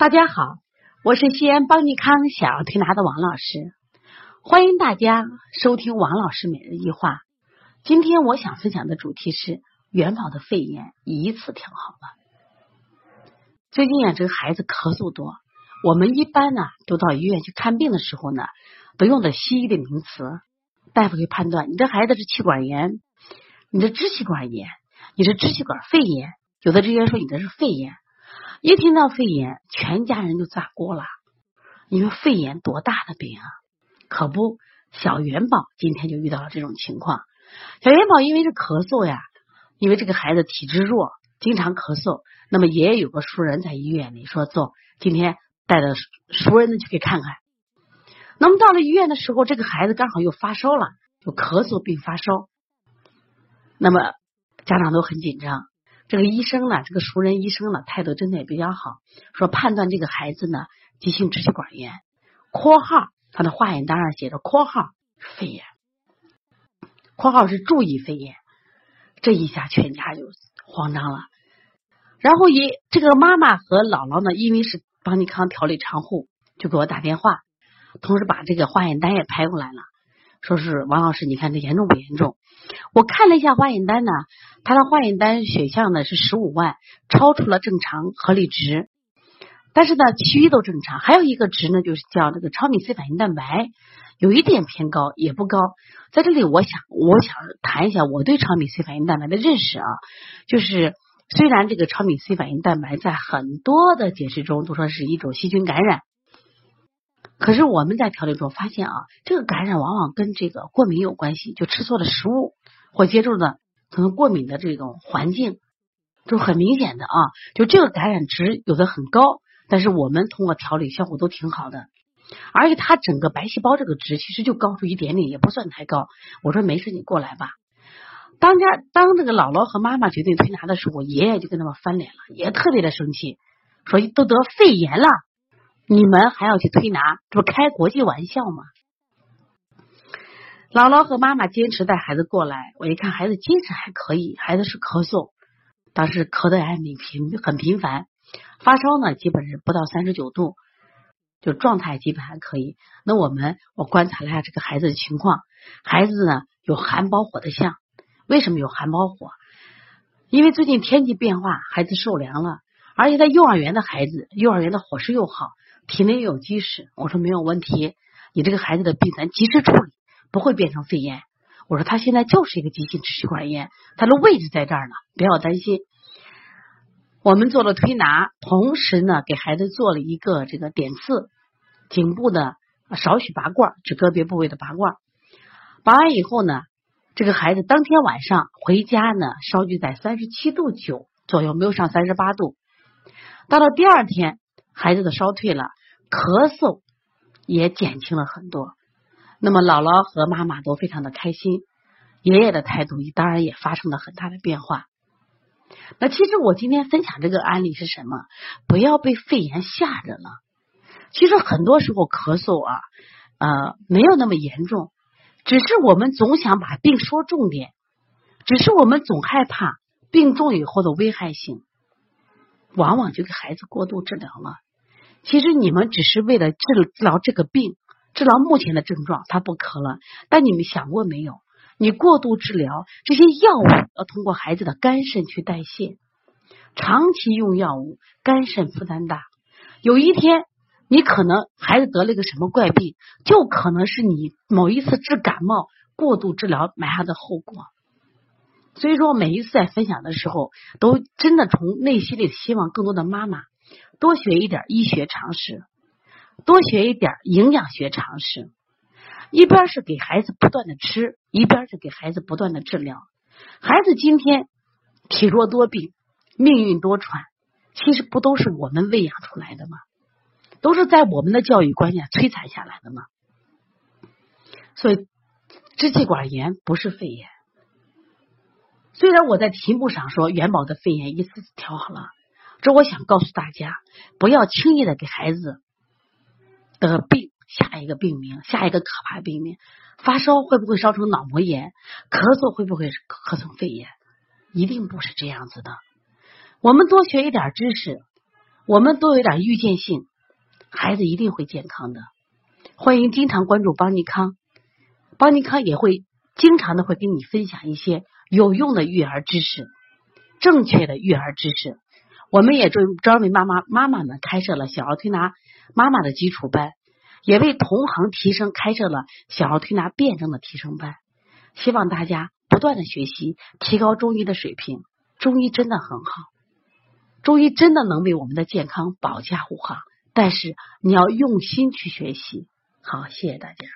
大家好，我是西安邦尼康小儿推拿的王老师，欢迎大家收听王老师每日一话。今天我想分享的主题是元宝的肺炎一次调好了。最近啊，这个孩子咳嗽多，我们一般呢都到医院去看病的时候呢，都用的西医的名词，大夫会判断你这孩子是气管炎，你的支气管炎，你是支气管肺炎，有的直接说你这是肺炎。一听到肺炎，全家人就炸锅了。你说肺炎多大的病啊？可不，小元宝今天就遇到了这种情况。小元宝因为是咳嗽呀，因为这个孩子体质弱，经常咳嗽。那么爷爷有个熟人在医院里说：“走，今天带着熟人呢去给看看。”那么到了医院的时候，这个孩子刚好又发烧了，就咳嗽并发烧。那么家长都很紧张。这个医生呢，这个熟人医生呢，态度真的也比较好，说判断这个孩子呢，急性支气管炎（括号他的化验单上写着括号肺炎），括号是注意肺炎。这一下全家就慌张了。然后也这个妈妈和姥姥呢，因为是邦尼康调理常护，就给我打电话，同时把这个化验单也拍过来了，说是王老师，你看这严重不严重？我看了一下化验单呢，他的化验单血项呢是十五万，超出了正常合理值，但是呢，其余都正常。还有一个值呢，就是叫这个超敏 C 反应蛋白，有一点偏高，也不高。在这里，我想我想谈一下我对超敏 C 反应蛋白的认识啊，就是虽然这个超敏 C 反应蛋白在很多的解释中都说是一种细菌感染。可是我们在调理中发现啊，这个感染往往跟这个过敏有关系，就吃错了食物或接触的可能过敏的这种环境，就很明显的啊，就这个感染值有的很高，但是我们通过调理效果都挺好的，而且它整个白细胞这个值其实就高出一点点，也不算太高。我说没事，你过来吧。当家当这个姥姥和妈妈决定推拿的时候，爷爷就跟他们翻脸了，也特别的生气，说都得肺炎了。你们还要去推拿，这不开国际玩笑吗？姥姥和妈妈坚持带孩子过来，我一看孩子精神还可以，孩子是咳嗽，当时咳的还很频很频繁，发烧呢基本是不到三十九度，就状态基本还可以。那我们我观察了一下这个孩子的情况，孩子呢有寒包火的象，为什么有寒包火？因为最近天气变化，孩子受凉了，而且在幼儿园的孩子，幼儿园的伙食又好。体内有积食，我说没有问题，你这个孩子的病咱及时处理，不会变成肺炎。我说他现在就是一个急性支气管炎，他的位置在这儿呢，不要担心。我们做了推拿，同时呢给孩子做了一个这个点刺，颈部的少许拔罐，指个别部位的拔罐。拔完以后呢，这个孩子当天晚上回家呢，烧就在三十七度九左右，没有上三十八度。到了第二天，孩子的烧退了。咳嗽也减轻了很多，那么姥姥和妈妈都非常的开心，爷爷的态度当然也发生了很大的变化。那其实我今天分享这个案例是什么？不要被肺炎吓着了。其实很多时候咳嗽啊，呃，没有那么严重，只是我们总想把病说重点，只是我们总害怕病重以后的危害性，往往就给孩子过度治疗了。其实你们只是为了治治疗这个病，治疗目前的症状，他不咳了。但你们想过没有？你过度治疗这些药物要通过孩子的肝肾去代谢，长期用药物，肝肾负担大。有一天你可能孩子得了一个什么怪病，就可能是你某一次治感冒过度治疗埋下的后果。所以说，每一次在分享的时候，都真的从内心里希望更多的妈妈。多学一点医学常识，多学一点营养学常识。一边是给孩子不断的吃，一边是给孩子不断的治疗。孩子今天体弱多病，命运多舛，其实不都是我们喂养出来的吗？都是在我们的教育观念摧残下来的吗？所以，支气管炎不是肺炎。虽然我在题目上说元宝的肺炎一次次调好了。这我想告诉大家，不要轻易的给孩子得病下一个病名，下一个可怕病名。发烧会不会烧成脑膜炎？咳嗽会不会咳成肺炎？一定不是这样子的。我们多学一点知识，我们多有点预见性，孩子一定会健康的。欢迎经常关注邦尼康，邦尼康也会经常的会跟你分享一些有用的育儿知识，正确的育儿知识。我们也专专为妈妈妈妈们开设了小儿推拿妈妈的基础班，也为同行提升开设了小儿推拿辩证的提升班。希望大家不断的学习，提高中医的水平。中医真的很好，中医真的能为我们的健康保驾护航。但是你要用心去学习。好，谢谢大家。